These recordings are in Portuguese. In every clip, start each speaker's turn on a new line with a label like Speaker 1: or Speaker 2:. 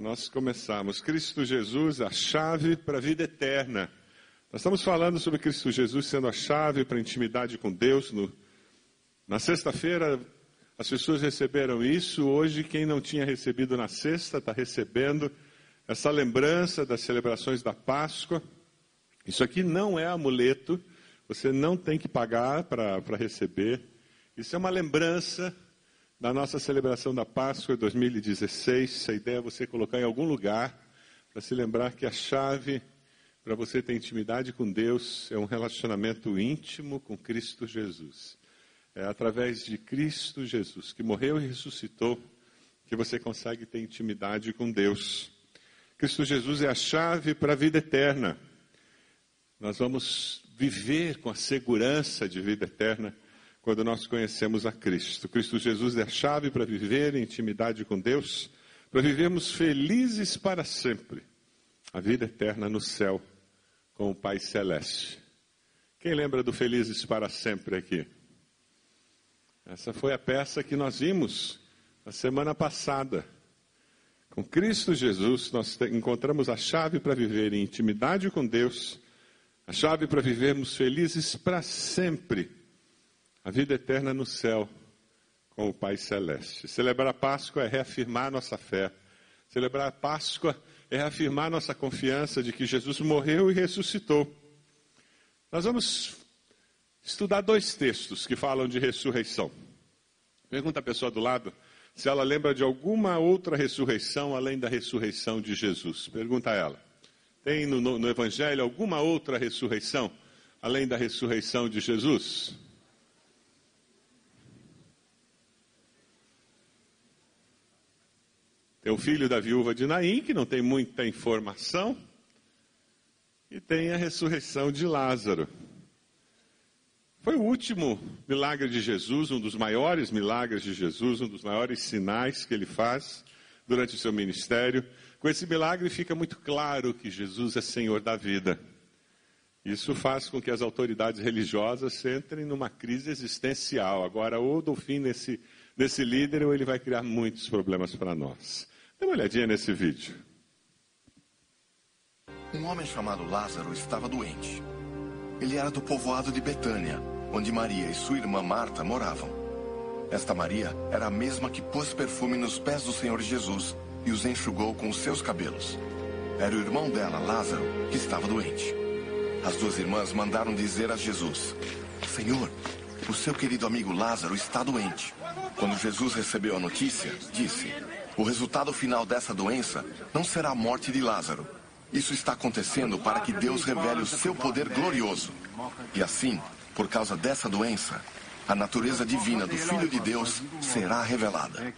Speaker 1: nós começarmos. Cristo Jesus, a chave para a vida eterna. Nós estamos falando sobre Cristo Jesus sendo a chave para a intimidade com Deus. No, na sexta-feira, as pessoas receberam isso. Hoje, quem não tinha recebido na sexta está recebendo essa lembrança das celebrações da Páscoa. Isso aqui não é amuleto, você não tem que pagar para receber. Isso é uma lembrança da nossa celebração da Páscoa 2016. A ideia é você colocar em algum lugar para se lembrar que a chave para você ter intimidade com Deus é um relacionamento íntimo com Cristo Jesus. É através de Cristo Jesus, que morreu e ressuscitou, que você consegue ter intimidade com Deus. Cristo Jesus é a chave para a vida eterna. Nós vamos viver com a segurança de vida eterna quando nós conhecemos a Cristo. Cristo Jesus é a chave para viver em intimidade com Deus, para vivermos felizes para sempre, a vida eterna no céu com o Pai Celeste. Quem lembra do Felizes para Sempre aqui? Essa foi a peça que nós vimos na semana passada. Com Cristo Jesus, nós encontramos a chave para viver em intimidade com Deus, a chave para vivermos felizes para sempre a vida eterna no céu com o Pai Celeste. Celebrar a Páscoa é reafirmar nossa fé. Celebrar a Páscoa é reafirmar nossa confiança de que Jesus morreu e ressuscitou. Nós vamos estudar dois textos que falam de ressurreição. Pergunta a pessoa do lado se ela lembra de alguma outra ressurreição além da ressurreição de Jesus. Pergunta a ela. Tem no, no, no Evangelho alguma outra ressurreição além da ressurreição de Jesus? Tem o filho da viúva de Naim, que não tem muita informação, e tem a ressurreição de Lázaro. Foi o último milagre de Jesus, um dos maiores milagres de Jesus, um dos maiores sinais que ele faz durante o seu ministério. Com esse milagre fica muito claro que Jesus é Senhor da vida. Isso faz com que as autoridades religiosas entrem numa crise existencial. Agora, ou do fim nesse, nesse líder, ou ele vai criar muitos problemas para nós. Dê uma olhadinha nesse vídeo.
Speaker 2: Um homem chamado Lázaro estava doente. Ele era do povoado de Betânia, onde Maria e sua irmã Marta moravam. Esta Maria era a mesma que pôs perfume nos pés do Senhor Jesus e os enxugou com os seus cabelos. Era o irmão dela, Lázaro, que estava doente. As duas irmãs mandaram dizer a Jesus: Senhor, o seu querido amigo Lázaro está doente. Quando Jesus recebeu a notícia, disse: o resultado final dessa doença não será a morte de Lázaro. Isso está acontecendo para que Deus revele o seu poder glorioso. E assim, por causa dessa doença, a natureza divina do Filho de Deus será revelada.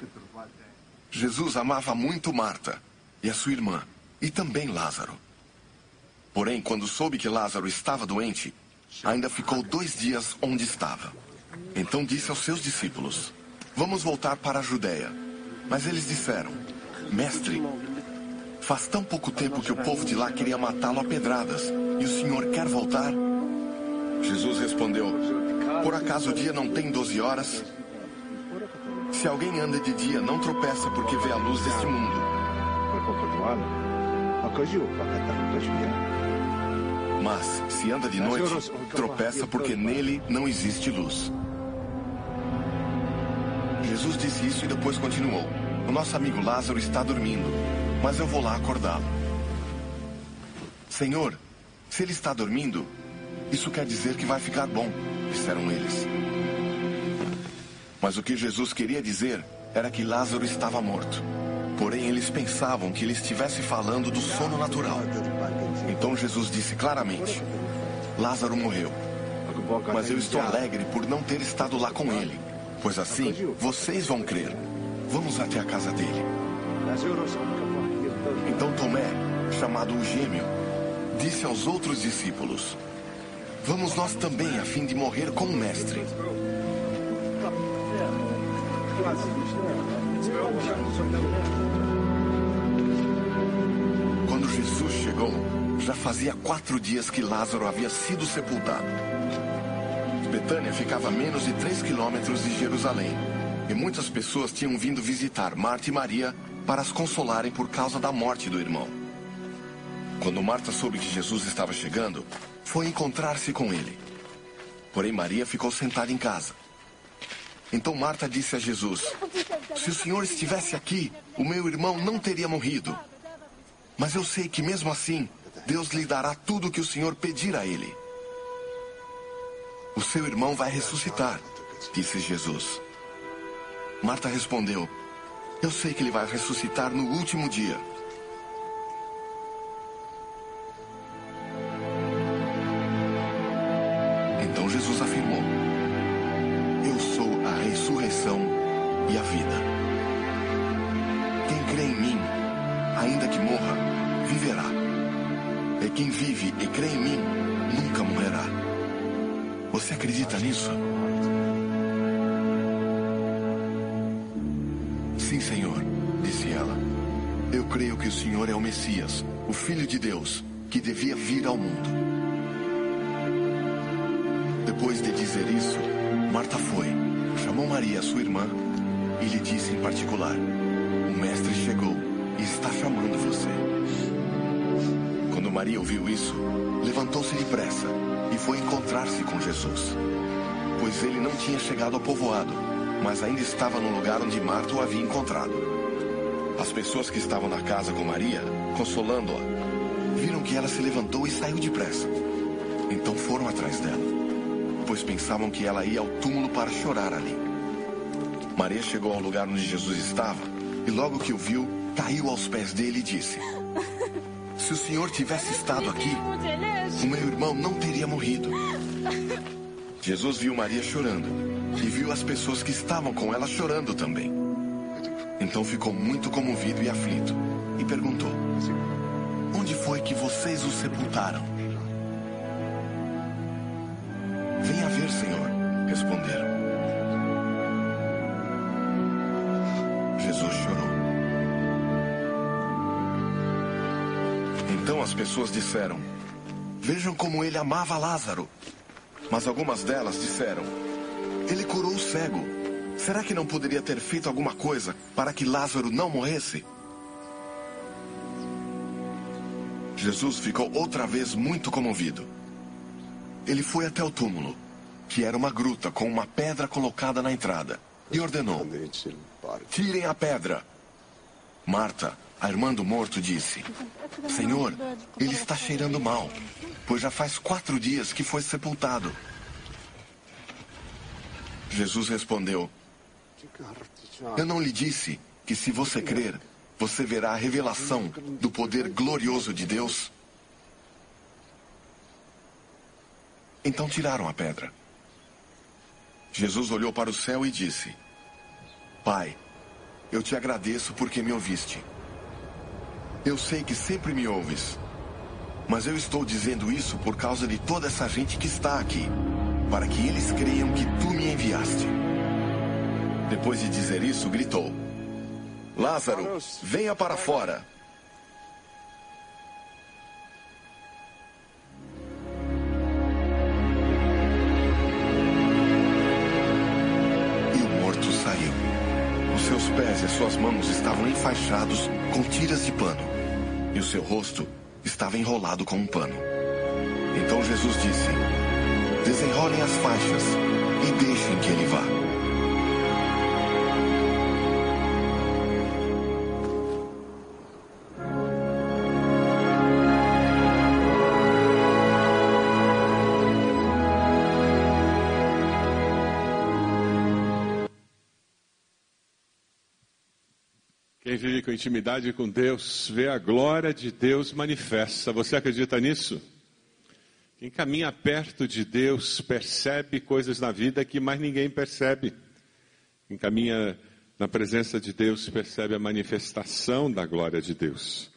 Speaker 2: Jesus amava muito Marta e a sua irmã, e também Lázaro. Porém, quando soube que Lázaro estava doente, ainda ficou dois dias onde estava. Então disse aos seus discípulos: Vamos voltar para a Judéia. Mas eles disseram: Mestre, faz tão pouco tempo que o povo de lá queria matá-lo a pedradas, e o senhor quer voltar? Jesus respondeu: Por acaso o dia não tem doze horas? Se alguém anda de dia, não tropeça porque vê a luz deste mundo. Mas, se anda de noite, tropeça porque nele não existe luz. Jesus disse isso e depois continuou: O nosso amigo Lázaro está dormindo, mas eu vou lá acordá-lo. Senhor, se ele está dormindo, isso quer dizer que vai ficar bom, disseram eles. Mas o que Jesus queria dizer era que Lázaro estava morto. Porém, eles pensavam que ele estivesse falando do sono natural. Então Jesus disse claramente: Lázaro morreu. Mas eu estou alegre por não ter estado lá com ele pois assim vocês vão crer. Vamos até a casa dele. Então Tomé, chamado o gêmeo, disse aos outros discípulos: Vamos nós também, a fim de morrer com o Mestre. Quando Jesus chegou, já fazia quatro dias que Lázaro havia sido sepultado. Betânia ficava a menos de 3 quilômetros de Jerusalém. E muitas pessoas tinham vindo visitar Marta e Maria para as consolarem por causa da morte do irmão. Quando Marta soube que Jesus estava chegando, foi encontrar-se com ele. Porém, Maria ficou sentada em casa. Então Marta disse a Jesus: Se o Senhor estivesse aqui, o meu irmão não teria morrido. Mas eu sei que mesmo assim, Deus lhe dará tudo o que o Senhor pedir a ele. O seu irmão vai ressuscitar, disse Jesus. Marta respondeu: Eu sei que ele vai ressuscitar no último dia. Messias, o Filho de Deus, que devia vir ao mundo. Depois de dizer isso, Marta foi, chamou Maria, sua irmã, e lhe disse em particular: O Mestre chegou e está chamando você. Quando Maria ouviu isso, levantou-se depressa e foi encontrar-se com Jesus. Pois ele não tinha chegado ao povoado, mas ainda estava no lugar onde Marta o havia encontrado. As pessoas que estavam na casa com Maria, consolando-a, viram que ela se levantou e saiu depressa. Então foram atrás dela, pois pensavam que ela ia ao túmulo para chorar ali. Maria chegou ao lugar onde Jesus estava e, logo que o viu, caiu aos pés dele e disse: Se o Senhor tivesse estado aqui, o meu irmão não teria morrido. Jesus viu Maria chorando e viu as pessoas que estavam com ela chorando também. Então ficou muito comovido e aflito e perguntou: que vocês o sepultaram? Venha ver, Senhor, responderam. Jesus chorou. Então as pessoas disseram: Vejam como ele amava Lázaro. Mas algumas delas disseram: Ele curou o cego. Será que não poderia ter feito alguma coisa para que Lázaro não morresse? Jesus ficou outra vez muito comovido. Ele foi até o túmulo, que era uma gruta com uma pedra colocada na entrada, e ordenou: Tirem a pedra. Marta, a irmã do morto, disse: Senhor, ele está cheirando mal, pois já faz quatro dias que foi sepultado. Jesus respondeu: Eu não lhe disse que se você crer, você verá a revelação do poder glorioso de Deus? Então tiraram a pedra. Jesus olhou para o céu e disse: Pai, eu te agradeço porque me ouviste. Eu sei que sempre me ouves. Mas eu estou dizendo isso por causa de toda essa gente que está aqui, para que eles creiam que tu me enviaste. Depois de dizer isso, gritou: Lázaro, venha para fora. E o morto saiu. Os seus pés e suas mãos estavam enfaixados com tiras de pano, e o seu rosto estava enrolado com um pano. Então Jesus disse: Desenrolem as faixas e deixem que ele vá.
Speaker 1: Quem vive com intimidade com Deus, vê a glória de Deus manifesta. Você acredita nisso? Quem caminha perto de Deus percebe coisas na vida que mais ninguém percebe. Quem caminha na presença de Deus percebe a manifestação da glória de Deus.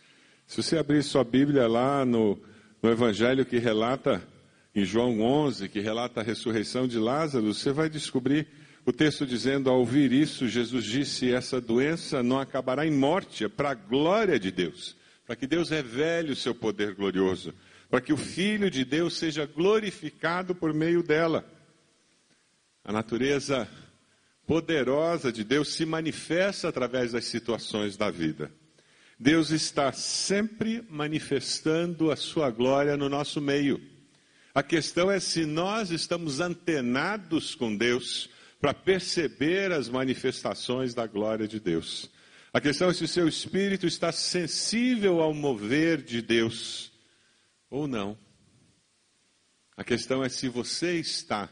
Speaker 1: Se você abrir sua Bíblia lá no, no Evangelho que relata, em João 11, que relata a ressurreição de Lázaro, você vai descobrir o texto dizendo: ao ouvir isso, Jesus disse: essa doença não acabará em morte, é para a glória de Deus, para que Deus revele o seu poder glorioso, para que o Filho de Deus seja glorificado por meio dela. A natureza poderosa de Deus se manifesta através das situações da vida. Deus está sempre manifestando a sua glória no nosso meio. A questão é se nós estamos antenados com Deus para perceber as manifestações da glória de Deus. A questão é se o seu espírito está sensível ao mover de Deus ou não. A questão é se você está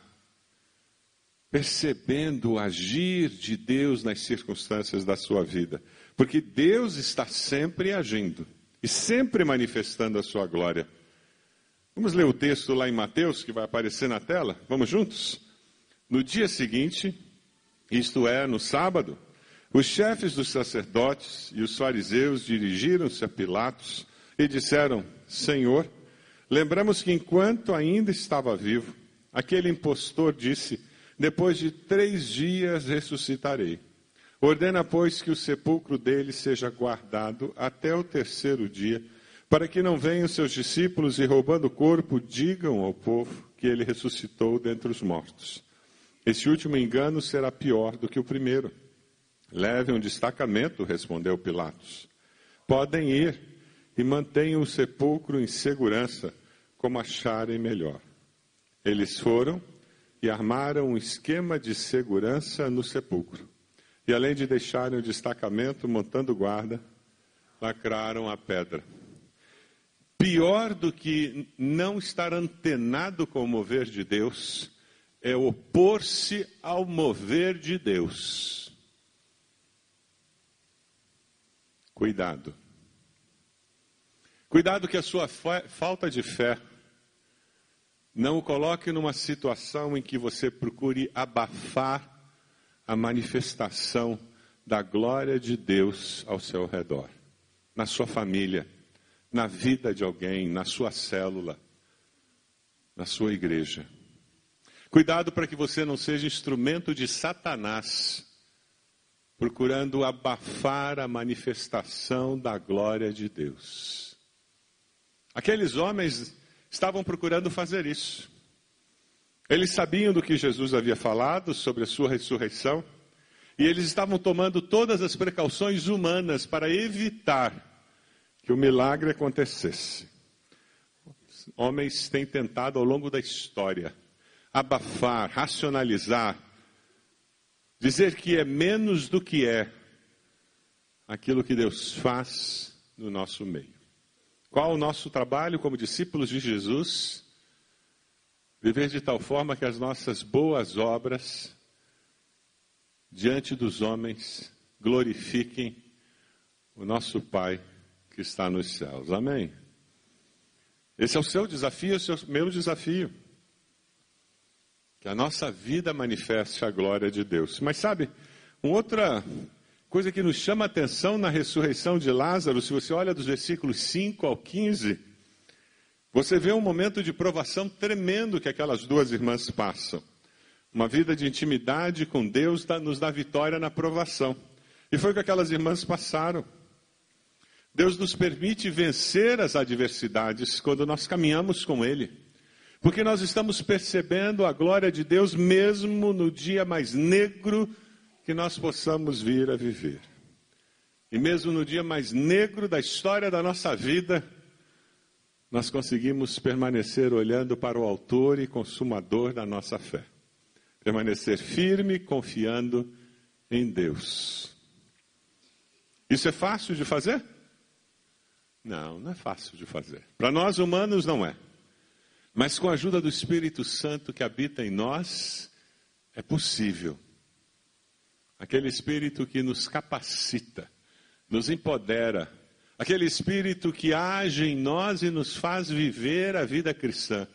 Speaker 1: percebendo o agir de Deus nas circunstâncias da sua vida. Porque Deus está sempre agindo e sempre manifestando a sua glória. Vamos ler o texto lá em Mateus, que vai aparecer na tela? Vamos juntos? No dia seguinte, isto é, no sábado, os chefes dos sacerdotes e os fariseus dirigiram-se a Pilatos e disseram: Senhor, lembramos que enquanto ainda estava vivo, aquele impostor disse: Depois de três dias ressuscitarei. Ordena, pois, que o sepulcro dele seja guardado até o terceiro dia, para que não venham seus discípulos e, roubando o corpo, digam ao povo que ele ressuscitou dentre os mortos. Esse último engano será pior do que o primeiro. Leve um destacamento, respondeu Pilatos. Podem ir e mantenham o sepulcro em segurança, como acharem melhor. Eles foram e armaram um esquema de segurança no sepulcro. E além de deixarem o destacamento montando guarda, lacraram a pedra. Pior do que não estar antenado com o mover de Deus é opor-se ao mover de Deus. Cuidado. Cuidado que a sua falta de fé não o coloque numa situação em que você procure abafar a manifestação da glória de Deus ao seu redor, na sua família, na vida de alguém, na sua célula, na sua igreja. Cuidado para que você não seja instrumento de Satanás procurando abafar a manifestação da glória de Deus. Aqueles homens estavam procurando fazer isso. Eles sabiam do que Jesus havia falado sobre a sua ressurreição e eles estavam tomando todas as precauções humanas para evitar que o milagre acontecesse. Homens têm tentado ao longo da história abafar, racionalizar Dizer que é menos do que é aquilo que Deus faz no nosso meio. Qual o nosso trabalho como discípulos de Jesus? Viver de tal forma que as nossas boas obras diante dos homens glorifiquem o nosso Pai que está nos céus. Amém? Esse é o seu desafio, é o meu desafio. Que a nossa vida manifeste a glória de Deus. Mas sabe, uma outra coisa que nos chama a atenção na ressurreição de Lázaro, se você olha dos versículos 5 ao 15, você vê um momento de provação tremendo que aquelas duas irmãs passam. Uma vida de intimidade com Deus nos dá vitória na provação. E foi o que aquelas irmãs passaram. Deus nos permite vencer as adversidades quando nós caminhamos com Ele. Porque nós estamos percebendo a glória de Deus mesmo no dia mais negro que nós possamos vir a viver. E mesmo no dia mais negro da história da nossa vida, nós conseguimos permanecer olhando para o Autor e Consumador da nossa fé. Permanecer firme, confiando em Deus. Isso é fácil de fazer? Não, não é fácil de fazer. Para nós humanos, não é. Mas com a ajuda do Espírito Santo que habita em nós, é possível. Aquele Espírito que nos capacita, nos empodera, aquele Espírito que age em nós e nos faz viver a vida cristã.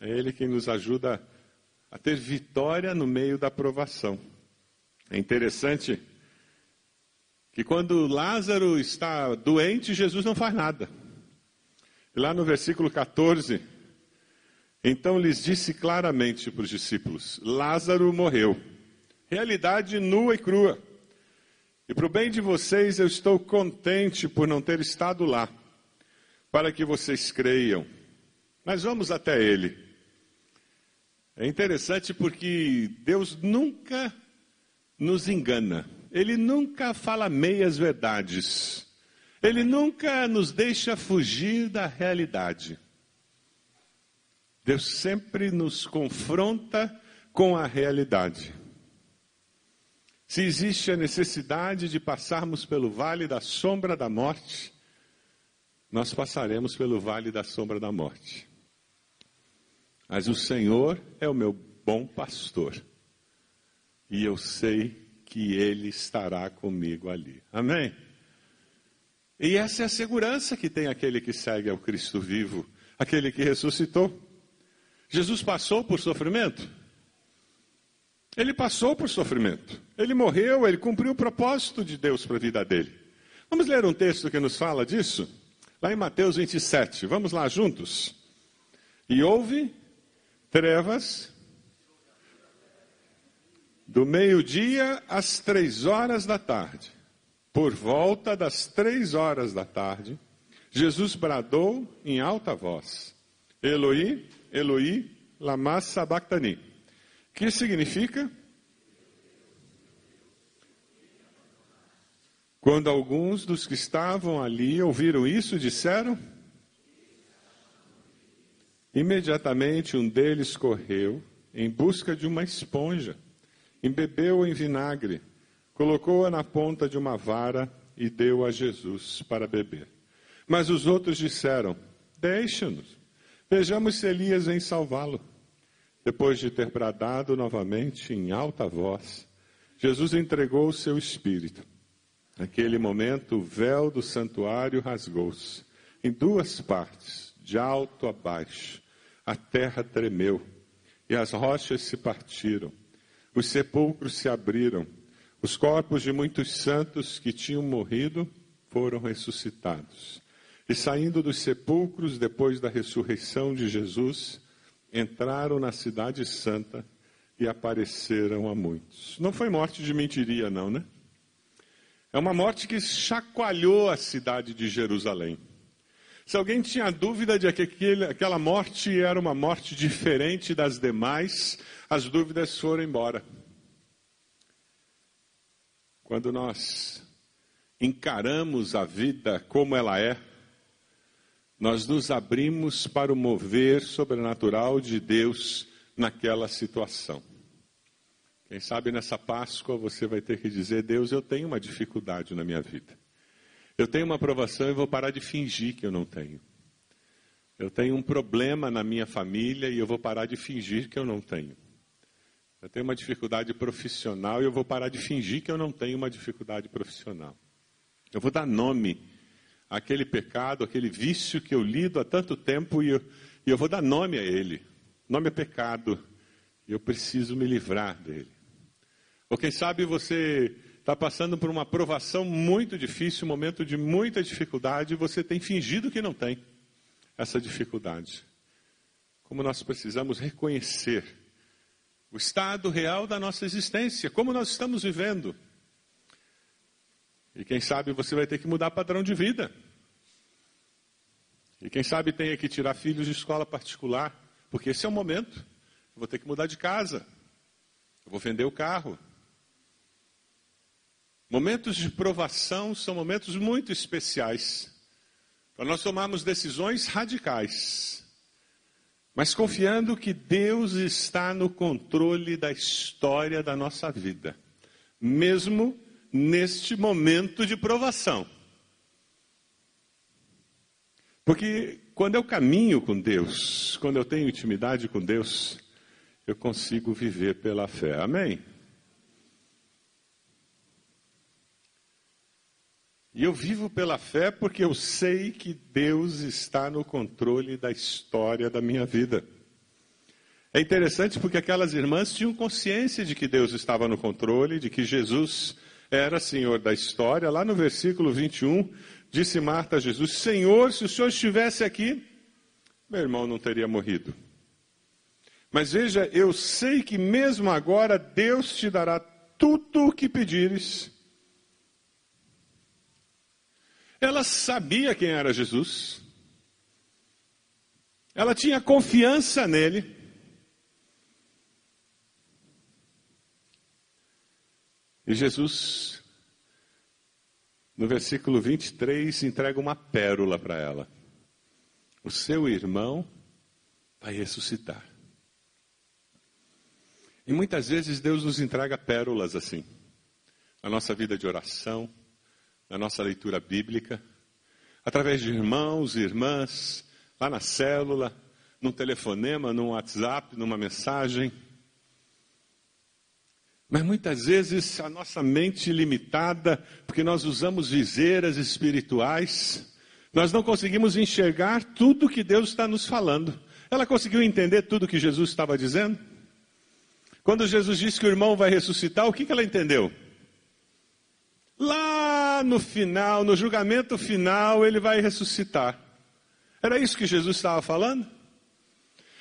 Speaker 1: É Ele quem nos ajuda a ter vitória no meio da provação. É interessante que quando Lázaro está doente, Jesus não faz nada. E lá no versículo 14, então lhes disse claramente para os discípulos: Lázaro morreu. Realidade nua e crua. E para o bem de vocês, eu estou contente por não ter estado lá, para que vocês creiam. Mas vamos até ele. É interessante porque Deus nunca nos engana. Ele nunca fala meias verdades. Ele nunca nos deixa fugir da realidade. Deus sempre nos confronta com a realidade. Se existe a necessidade de passarmos pelo vale da sombra da morte, nós passaremos pelo vale da sombra da morte. Mas o Senhor é o meu bom pastor. E eu sei que Ele estará comigo ali. Amém? E essa é a segurança que tem aquele que segue ao Cristo vivo, aquele que ressuscitou. Jesus passou por sofrimento? Ele passou por sofrimento. Ele morreu, ele cumpriu o propósito de Deus para a vida dele. Vamos ler um texto que nos fala disso? Lá em Mateus 27. Vamos lá juntos? E houve trevas do meio-dia às três horas da tarde. Por volta das três horas da tarde, Jesus bradou em alta voz: Eloi, Eloi, lama sabachthani. Que significa? Quando alguns dos que estavam ali ouviram isso, disseram: Imediatamente um deles correu em busca de uma esponja embebeu em vinagre, colocou-a na ponta de uma vara e deu a Jesus para beber. Mas os outros disseram: Deixa-nos, vejamos se Elias vem salvá-lo. Depois de ter bradado novamente em alta voz, Jesus entregou o seu espírito. Naquele momento, o véu do santuário rasgou-se em duas partes, de alto a baixo. A terra tremeu e as rochas se partiram. Os sepulcros se abriram. Os corpos de muitos santos que tinham morrido foram ressuscitados. E saindo dos sepulcros depois da ressurreição de Jesus, entraram na cidade santa e apareceram a muitos. Não foi morte de mentiria, não, né? É uma morte que chacoalhou a cidade de Jerusalém. Se alguém tinha dúvida de que aquela morte era uma morte diferente das demais, as dúvidas foram embora. Quando nós encaramos a vida como ela é, nós nos abrimos para o mover sobrenatural de Deus naquela situação. Quem sabe nessa Páscoa você vai ter que dizer: Deus, eu tenho uma dificuldade na minha vida. Eu tenho uma aprovação e vou parar de fingir que eu não tenho. Eu tenho um problema na minha família e eu vou parar de fingir que eu não tenho. Eu tenho uma dificuldade profissional e eu vou parar de fingir que eu não tenho uma dificuldade profissional. Eu vou dar nome àquele pecado, àquele vício que eu lido há tanto tempo e eu, e eu vou dar nome a ele. Nome é pecado e eu preciso me livrar dele. Ou quem sabe você está passando por uma provação muito difícil, um momento de muita dificuldade, e você tem fingido que não tem essa dificuldade. Como nós precisamos reconhecer o estado real da nossa existência, como nós estamos vivendo. E quem sabe você vai ter que mudar padrão de vida. E quem sabe tenha que tirar filhos de escola particular, porque esse é o momento. Eu vou ter que mudar de casa. Eu vou vender o carro. Momentos de provação são momentos muito especiais para nós tomarmos decisões radicais mas confiando que Deus está no controle da história da nossa vida, mesmo neste momento de provação. Porque quando eu caminho com Deus, quando eu tenho intimidade com Deus, eu consigo viver pela fé. Amém? E eu vivo pela fé porque eu sei que Deus está no controle da história da minha vida. É interessante porque aquelas irmãs tinham consciência de que Deus estava no controle, de que Jesus era Senhor da história. Lá no versículo 21, disse Marta a Jesus: Senhor, se o Senhor estivesse aqui, meu irmão não teria morrido. Mas veja, eu sei que mesmo agora Deus te dará tudo o que pedires Ela sabia quem era Jesus. Ela tinha confiança nele. E Jesus, no versículo 23, entrega uma pérola para ela. O seu irmão vai ressuscitar. E muitas vezes Deus nos entrega pérolas assim, na nossa vida de oração, na nossa leitura bíblica, através de irmãos e irmãs, lá na célula, num telefonema, num WhatsApp, numa mensagem. Mas muitas vezes a nossa mente limitada, porque nós usamos viseiras espirituais, nós não conseguimos enxergar tudo que Deus está nos falando. Ela conseguiu entender tudo que Jesus estava dizendo? Quando Jesus disse que o irmão vai ressuscitar, o que, que ela entendeu? Lá no final, no julgamento final, ele vai ressuscitar. Era isso que Jesus estava falando?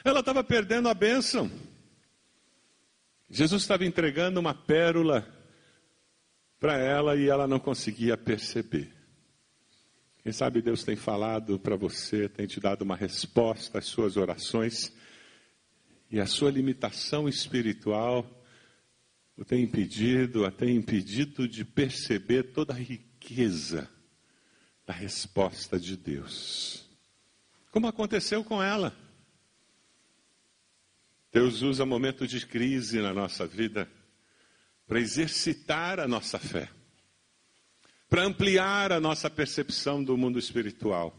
Speaker 1: Ela estava perdendo a bênção. Jesus estava entregando uma pérola para ela e ela não conseguia perceber. Quem sabe Deus tem falado para você, tem te dado uma resposta às suas orações e a sua limitação espiritual o tem impedido, a tem impedido de perceber toda a riqueza da resposta de Deus. Como aconteceu com ela. Deus usa momentos de crise na nossa vida para exercitar a nossa fé, para ampliar a nossa percepção do mundo espiritual.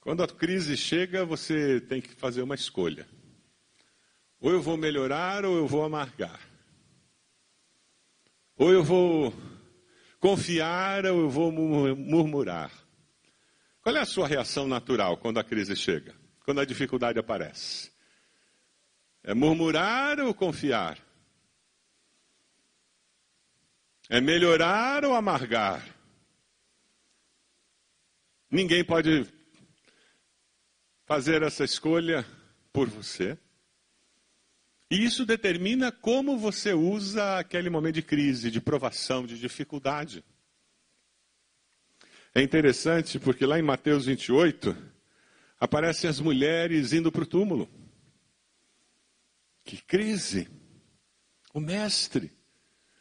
Speaker 1: Quando a crise chega, você tem que fazer uma escolha. Ou eu vou melhorar ou eu vou amargar. Ou eu vou confiar ou eu vou murmurar. Qual é a sua reação natural quando a crise chega? Quando a dificuldade aparece? É murmurar ou confiar? É melhorar ou amargar? Ninguém pode fazer essa escolha por você. E isso determina como você usa aquele momento de crise, de provação, de dificuldade. É interessante porque lá em Mateus 28 aparecem as mulheres indo para o túmulo. Que crise! O mestre,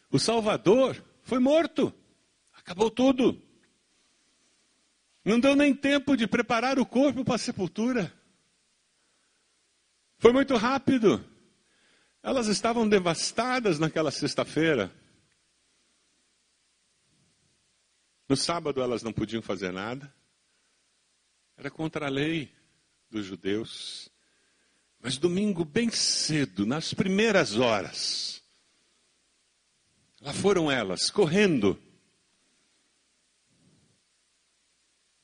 Speaker 1: o Salvador, foi morto. Acabou tudo. Não deu nem tempo de preparar o corpo para a sepultura. Foi muito rápido. Elas estavam devastadas naquela sexta-feira. No sábado elas não podiam fazer nada. Era contra a lei dos judeus. Mas domingo, bem cedo, nas primeiras horas, lá foram elas, correndo.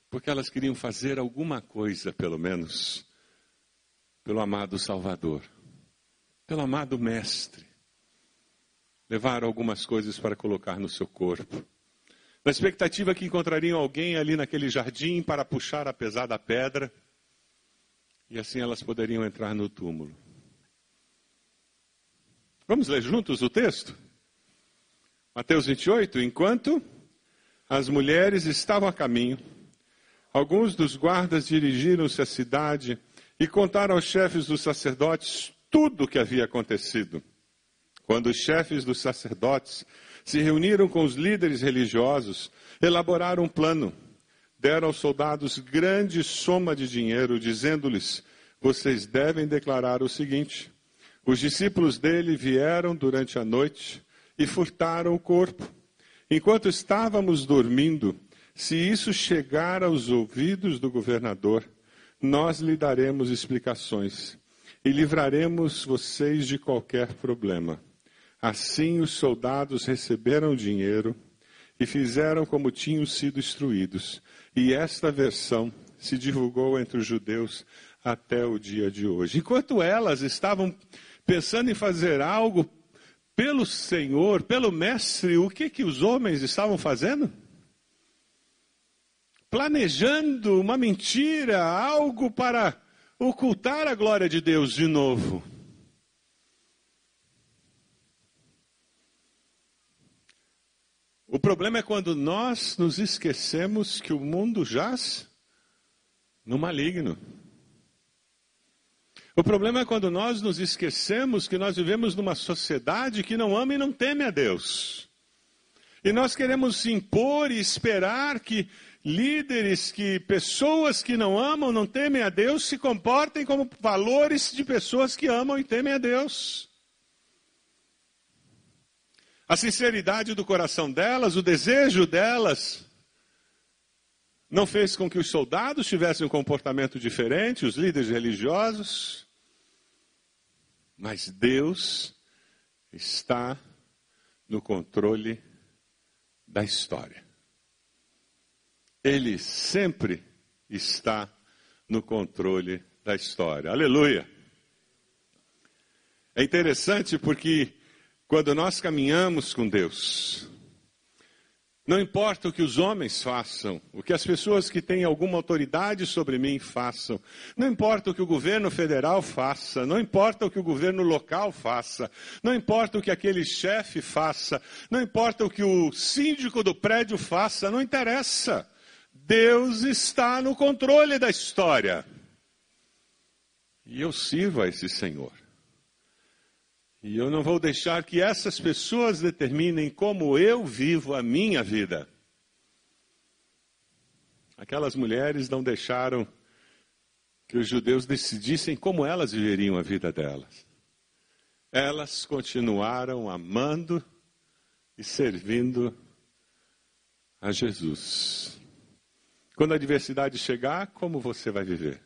Speaker 1: Porque elas queriam fazer alguma coisa, pelo menos, pelo amado Salvador pelo amado Mestre, levaram algumas coisas para colocar no seu corpo. Na expectativa que encontrariam alguém ali naquele jardim para puxar a pesada pedra, e assim elas poderiam entrar no túmulo. Vamos ler juntos o texto? Mateus 28. Enquanto as mulheres estavam a caminho, alguns dos guardas dirigiram-se à cidade e contaram aos chefes dos sacerdotes tudo o que havia acontecido. Quando os chefes dos sacerdotes se reuniram com os líderes religiosos, elaboraram um plano. Deram aos soldados grande soma de dinheiro, dizendo-lhes: Vocês devem declarar o seguinte: Os discípulos dele vieram durante a noite e furtaram o corpo. Enquanto estávamos dormindo, se isso chegar aos ouvidos do governador, nós lhe daremos explicações e livraremos vocês de qualquer problema. Assim os soldados receberam dinheiro e fizeram como tinham sido instruídos. E esta versão se divulgou entre os judeus até o dia de hoje. Enquanto elas estavam pensando em fazer algo pelo Senhor, pelo Mestre, o que que os homens estavam fazendo? Planejando uma mentira, algo para ocultar a glória de Deus de novo. O problema é quando nós nos esquecemos que o mundo jaz no maligno. O problema é quando nós nos esquecemos que nós vivemos numa sociedade que não ama e não teme a Deus. E nós queremos impor e esperar que líderes, que pessoas que não amam, não temem a Deus, se comportem como valores de pessoas que amam e temem a Deus. A sinceridade do coração delas, o desejo delas, não fez com que os soldados tivessem um comportamento diferente, os líderes religiosos. Mas Deus está no controle da história. Ele sempre está no controle da história. Aleluia! É interessante porque quando nós caminhamos com Deus, não importa o que os homens façam, o que as pessoas que têm alguma autoridade sobre mim façam, não importa o que o governo federal faça, não importa o que o governo local faça, não importa o que aquele chefe faça, não importa o que o síndico do prédio faça, não interessa. Deus está no controle da história. E eu sirvo a esse Senhor. E eu não vou deixar que essas pessoas determinem como eu vivo a minha vida. Aquelas mulheres não deixaram que os judeus decidissem como elas viveriam a vida delas. Elas continuaram amando e servindo a Jesus. Quando a adversidade chegar, como você vai viver?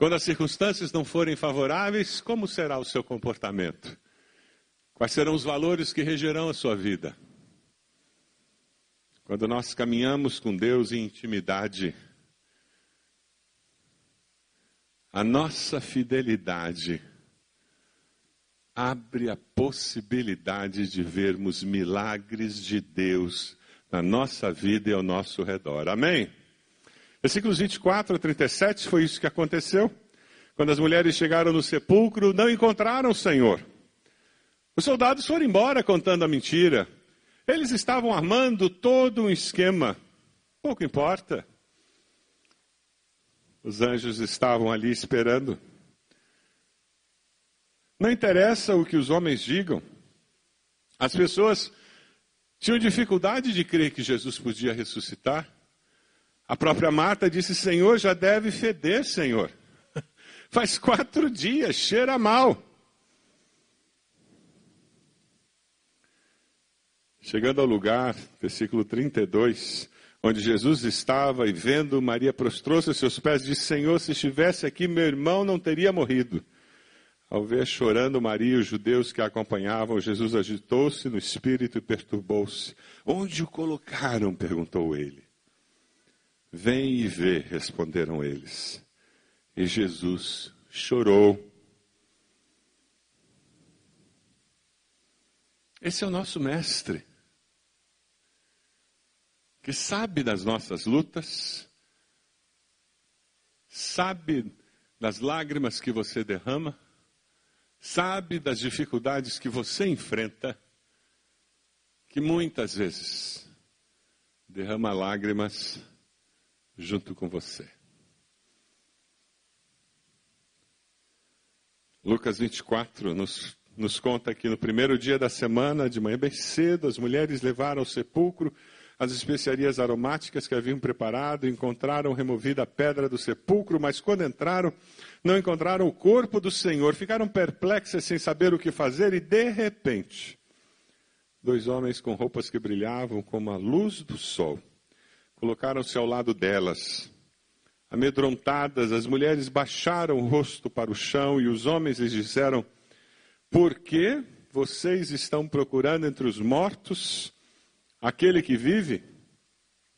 Speaker 1: Quando as circunstâncias não forem favoráveis, como será o seu comportamento? Quais serão os valores que regerão a sua vida? Quando nós caminhamos com Deus em intimidade, a nossa fidelidade abre a possibilidade de vermos milagres de Deus na nossa vida e ao nosso redor. Amém? Versículos 24 a 37 foi isso que aconteceu. Quando as mulheres chegaram no sepulcro, não encontraram o Senhor. Os soldados foram embora contando a mentira. Eles estavam armando todo um esquema. Pouco importa. Os anjos estavam ali esperando. Não interessa o que os homens digam. As pessoas tinham dificuldade de crer que Jesus podia ressuscitar. A própria Marta disse: Senhor, já deve feder, Senhor. Faz quatro dias, cheira mal. Chegando ao lugar, versículo 32, onde Jesus estava e vendo Maria prostrou-se aos seus pés, disse: Senhor, se estivesse aqui, meu irmão não teria morrido. Ao ver chorando Maria e os judeus que a acompanhavam, Jesus agitou-se no espírito e perturbou-se. Onde o colocaram? perguntou ele. Vem e vê, responderam eles. E Jesus chorou. Esse é o nosso mestre, que sabe das nossas lutas, sabe das lágrimas que você derrama, sabe das dificuldades que você enfrenta, que muitas vezes derrama lágrimas junto com você. Lucas 24 nos, nos conta que no primeiro dia da semana, de manhã bem cedo, as mulheres levaram ao sepulcro as especiarias aromáticas que haviam preparado, encontraram removida a pedra do sepulcro, mas quando entraram, não encontraram o corpo do Senhor, ficaram perplexas sem saber o que fazer e de repente, dois homens com roupas que brilhavam como a luz do sol colocaram-se ao lado delas. Amedrontadas, as mulheres baixaram o rosto para o chão e os homens lhes disseram: Por que vocês estão procurando entre os mortos aquele que vive?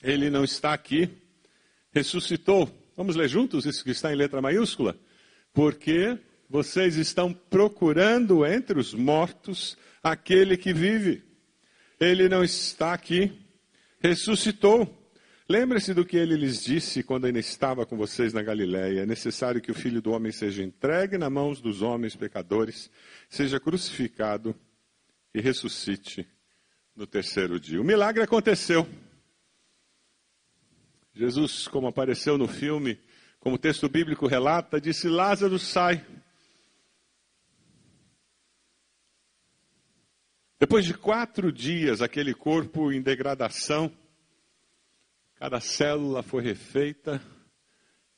Speaker 1: Ele não está aqui, ressuscitou. Vamos ler juntos isso que está em letra maiúscula? Porque vocês estão procurando entre os mortos aquele que vive. Ele não está aqui, ressuscitou. Lembre-se do que ele lhes disse quando ainda estava com vocês na Galiléia. É necessário que o filho do homem seja entregue nas mãos dos homens pecadores, seja crucificado e ressuscite no terceiro dia. O milagre aconteceu. Jesus, como apareceu no filme, como o texto bíblico relata, disse: Lázaro, sai. Depois de quatro dias, aquele corpo em degradação, cada célula foi refeita,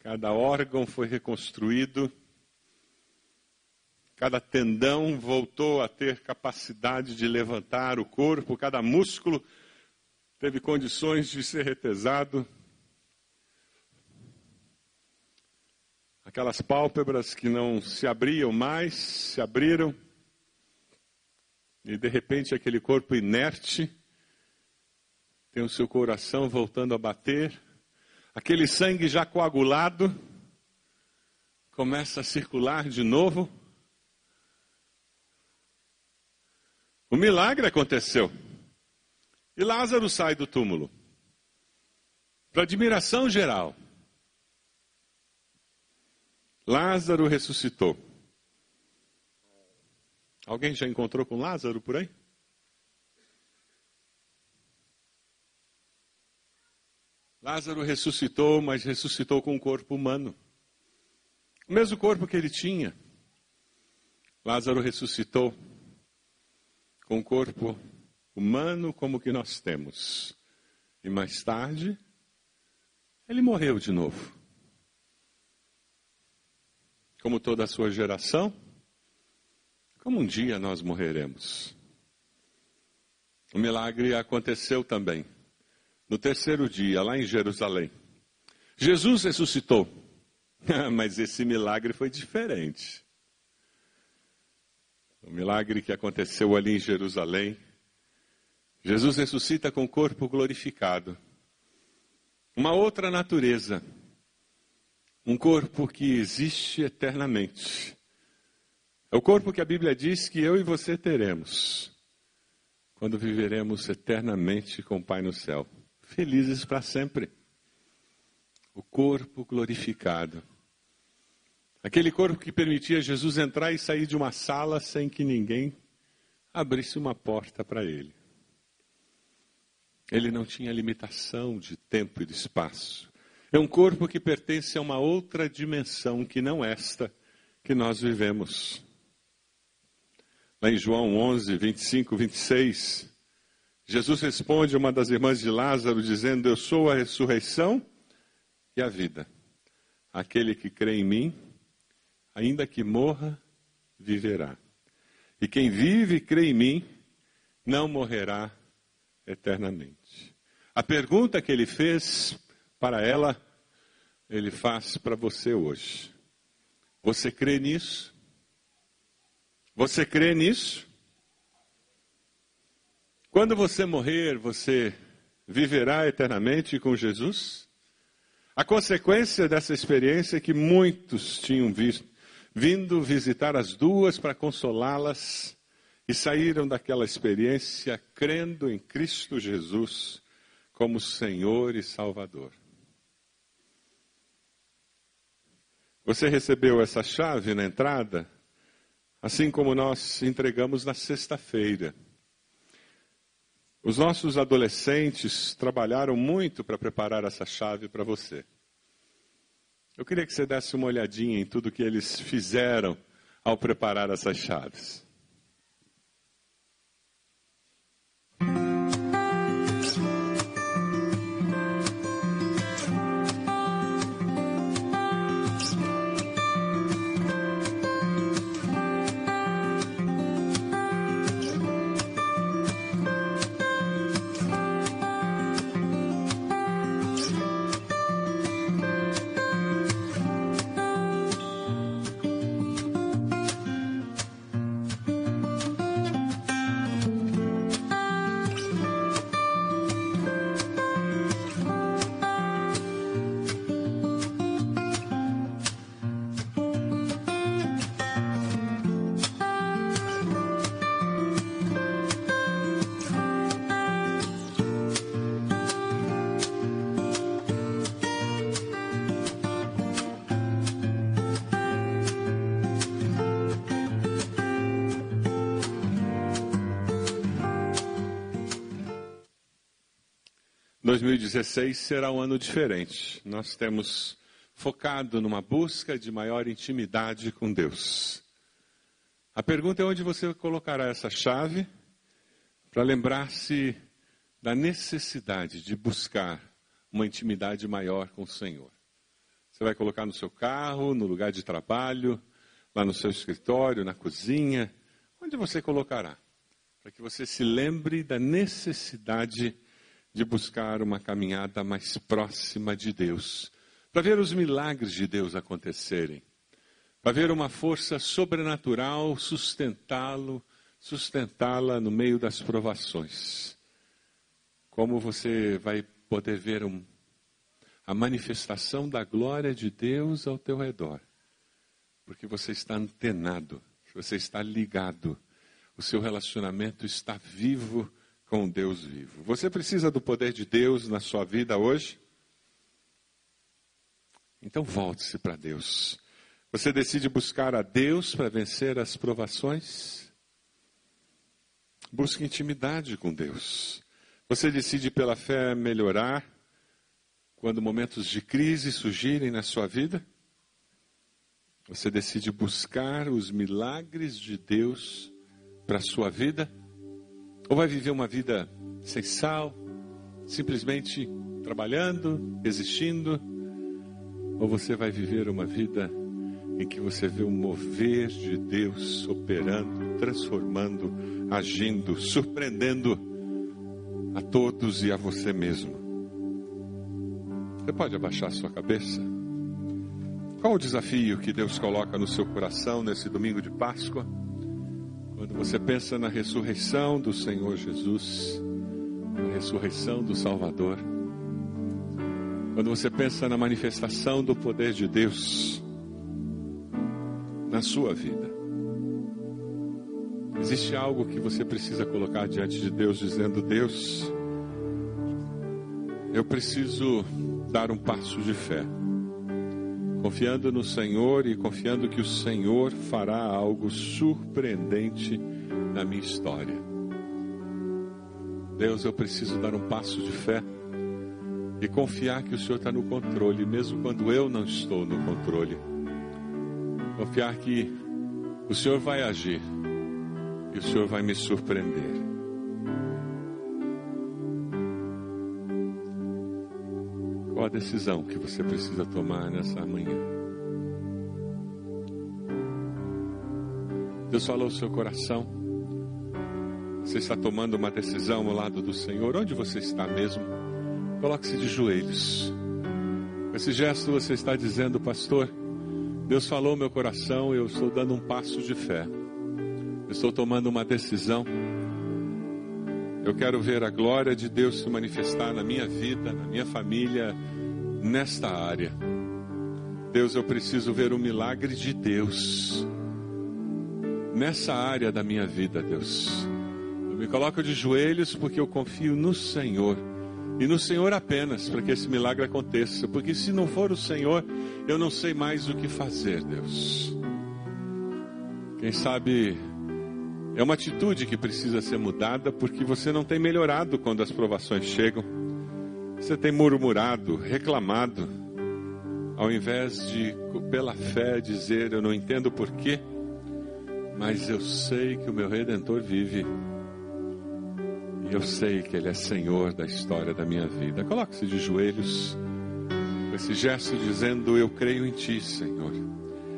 Speaker 1: cada órgão foi reconstruído, cada tendão voltou a ter capacidade de levantar o corpo, cada músculo teve condições de ser retesado. Aquelas pálpebras que não se abriam mais, se abriram. E de repente aquele corpo inerte tem o seu coração voltando a bater, aquele sangue já coagulado começa a circular de novo. O milagre aconteceu. E Lázaro sai do túmulo. Para admiração geral. Lázaro ressuscitou. Alguém já encontrou com Lázaro por aí? Lázaro ressuscitou, mas ressuscitou com um corpo humano. O mesmo corpo que ele tinha. Lázaro ressuscitou com um corpo humano como o que nós temos. E mais tarde, ele morreu de novo. Como toda a sua geração, como um dia nós morreremos. O milagre aconteceu também no terceiro dia, lá em Jerusalém. Jesus ressuscitou, mas esse milagre foi diferente. O milagre que aconteceu ali em Jerusalém, Jesus ressuscita com o corpo glorificado. Uma outra natureza, um corpo que existe eternamente é o corpo que a Bíblia diz que eu e você teremos quando viveremos eternamente com o Pai no céu, felizes para sempre. O corpo glorificado. Aquele corpo que permitia Jesus entrar e sair de uma sala sem que ninguém abrisse uma porta para ele. Ele não tinha limitação de tempo e de espaço. É um corpo que pertence a uma outra dimensão que não esta que nós vivemos. Lá em João 11, 25, 26, Jesus responde a uma das irmãs de Lázaro, dizendo: Eu sou a ressurreição e a vida. Aquele que crê em mim, ainda que morra, viverá. E quem vive e crê em mim, não morrerá eternamente. A pergunta que ele fez para ela, ele faz para você hoje. Você crê nisso? Você crê nisso? Quando você morrer, você viverá eternamente com Jesus? A consequência dessa experiência é que muitos tinham visto, vindo visitar as duas para consolá-las e saíram daquela experiência crendo em Cristo Jesus como Senhor e Salvador. Você recebeu essa chave na entrada? Assim como nós entregamos na sexta-feira. Os nossos adolescentes trabalharam muito para preparar essa chave para você. Eu queria que você desse uma olhadinha em tudo que eles fizeram ao preparar essas chaves. 2016 será um ano diferente. Nós temos focado numa busca de maior intimidade com Deus. A pergunta é onde você colocará essa chave para lembrar-se da necessidade de buscar uma intimidade maior com o Senhor. Você vai colocar no seu carro, no lugar de trabalho, lá no seu escritório, na cozinha, onde você colocará? Para que você se lembre da necessidade de buscar uma caminhada mais próxima de Deus, para ver os milagres de Deus acontecerem, para ver uma força sobrenatural sustentá-lo, sustentá-la no meio das provações. Como você vai poder ver um, a manifestação da glória de Deus ao teu redor, porque você está antenado, você está ligado, o seu relacionamento está vivo com Deus vivo. Você precisa do poder de Deus na sua vida hoje? Então volte-se para Deus. Você decide buscar a Deus para vencer as provações? Busque intimidade com Deus. Você decide pela fé melhorar quando momentos de crise surgirem na sua vida? Você decide buscar os milagres de Deus para a sua vida? Ou vai viver uma vida sem sal, simplesmente trabalhando, existindo? Ou você vai viver uma vida em que você vê o mover de Deus operando, transformando, agindo, surpreendendo a todos e a você mesmo? Você pode abaixar sua cabeça? Qual o desafio que Deus coloca no seu coração nesse domingo de Páscoa? Quando você pensa na ressurreição do Senhor Jesus, na ressurreição do Salvador, quando você pensa na manifestação do poder de Deus na sua vida, existe algo que você precisa colocar diante de Deus, dizendo: Deus, eu preciso dar um passo de fé confiando no Senhor e confiando que o Senhor fará algo surpreendente na minha história. Deus, eu preciso dar um passo de fé e confiar que o Senhor está no controle, mesmo quando eu não estou no controle. Confiar que o Senhor vai agir e o Senhor vai me surpreender. Decisão que você precisa tomar nessa manhã? Deus falou ao seu coração. Você está tomando uma decisão ao lado do Senhor. Onde você está mesmo? Coloque-se de joelhos. Esse gesto você está dizendo, pastor, Deus falou ao meu coração, eu estou dando um passo de fé. Eu estou tomando uma decisão. Eu quero ver a glória de Deus se manifestar na minha vida, na minha família, nesta área. Deus, eu preciso ver o milagre de Deus nessa área da minha vida, Deus. Eu me coloco de joelhos porque eu confio no Senhor e no Senhor apenas para que esse milagre aconteça, porque se não for o Senhor, eu não sei mais o que fazer, Deus. Quem sabe é uma atitude que precisa ser mudada porque você não tem melhorado quando as provações chegam. Você tem murmurado, reclamado, ao invés de, pela fé, dizer: Eu não entendo porquê, mas eu sei que o meu redentor vive. E eu sei que Ele é Senhor da história da minha vida. Coloque-se de joelhos, com esse gesto dizendo: Eu creio em Ti, Senhor.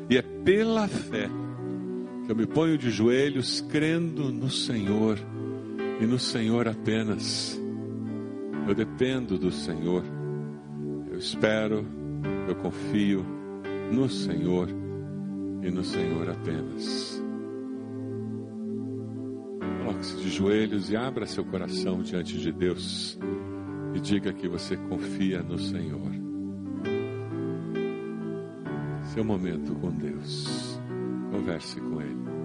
Speaker 1: E é pela fé eu me ponho de joelhos crendo no Senhor e no Senhor apenas. Eu dependo do Senhor. Eu espero, eu confio no Senhor e no Senhor apenas. Coloque-se de joelhos e abra seu coração diante de Deus e diga que você confia no Senhor. Seu momento com Deus. Converse com Ele.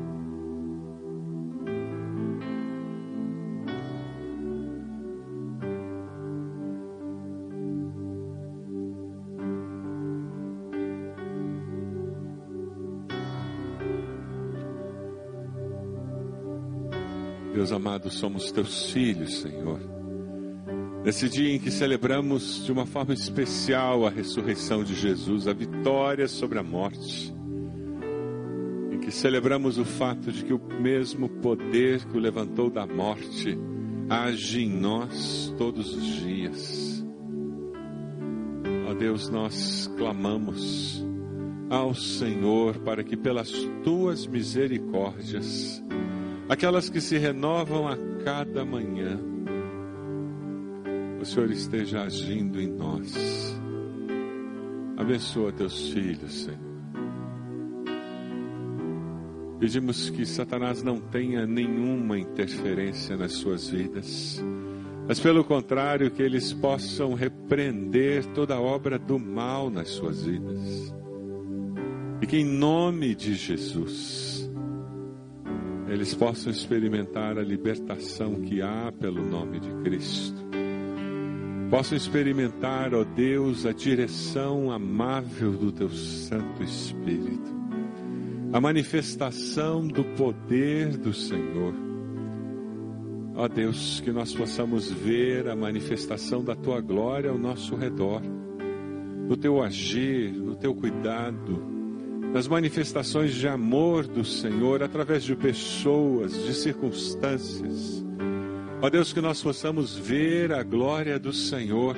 Speaker 1: Deus amado, somos teus filhos, Senhor. Nesse dia em que celebramos de uma forma especial a ressurreição de Jesus, a vitória sobre a morte, em que celebramos o fato de que o mesmo poder que o levantou da morte age em nós todos os dias. Ó Deus, nós clamamos ao Senhor para que pelas tuas misericórdias, aquelas que se renovam a cada manhã, o Senhor esteja agindo em nós. Abençoa teus filhos, Senhor. Pedimos que Satanás não tenha nenhuma interferência nas suas vidas, mas pelo contrário, que eles possam repreender toda obra do mal nas suas vidas. E que em nome de Jesus, eles possam experimentar a libertação que há pelo nome de Cristo. Possam experimentar, ó Deus, a direção amável do Teu Santo Espírito, a manifestação do poder do Senhor. Ó Deus, que nós possamos ver a manifestação da Tua glória ao nosso redor, no Teu agir, no Teu cuidado, nas manifestações de amor do Senhor através de pessoas, de circunstâncias Ó Deus, que nós possamos ver a glória do Senhor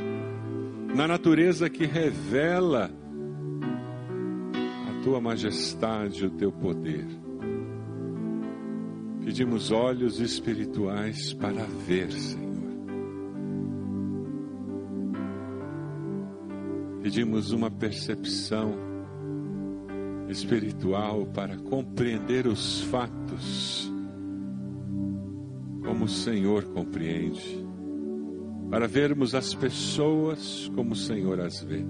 Speaker 1: na natureza que revela a tua majestade, o teu poder. Pedimos olhos espirituais para ver, Senhor. Pedimos uma percepção espiritual para compreender os fatos como o Senhor compreende, para vermos as pessoas como o Senhor as vê,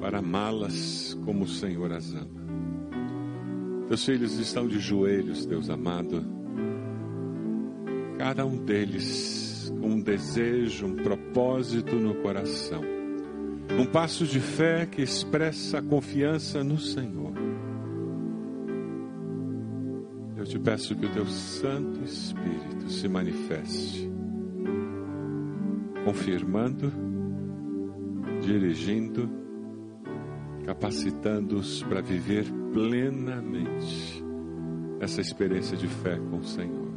Speaker 1: para amá-las como o Senhor as ama. Teus filhos estão de joelhos, Deus amado, cada um deles com um desejo, um propósito no coração, um passo de fé que expressa a confiança no Senhor te peço que o teu Santo Espírito se manifeste, confirmando, dirigindo, capacitando-os para viver plenamente essa experiência de fé com o Senhor.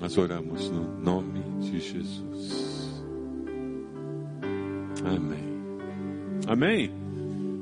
Speaker 1: Nós oramos no nome de Jesus. Amém. Amém.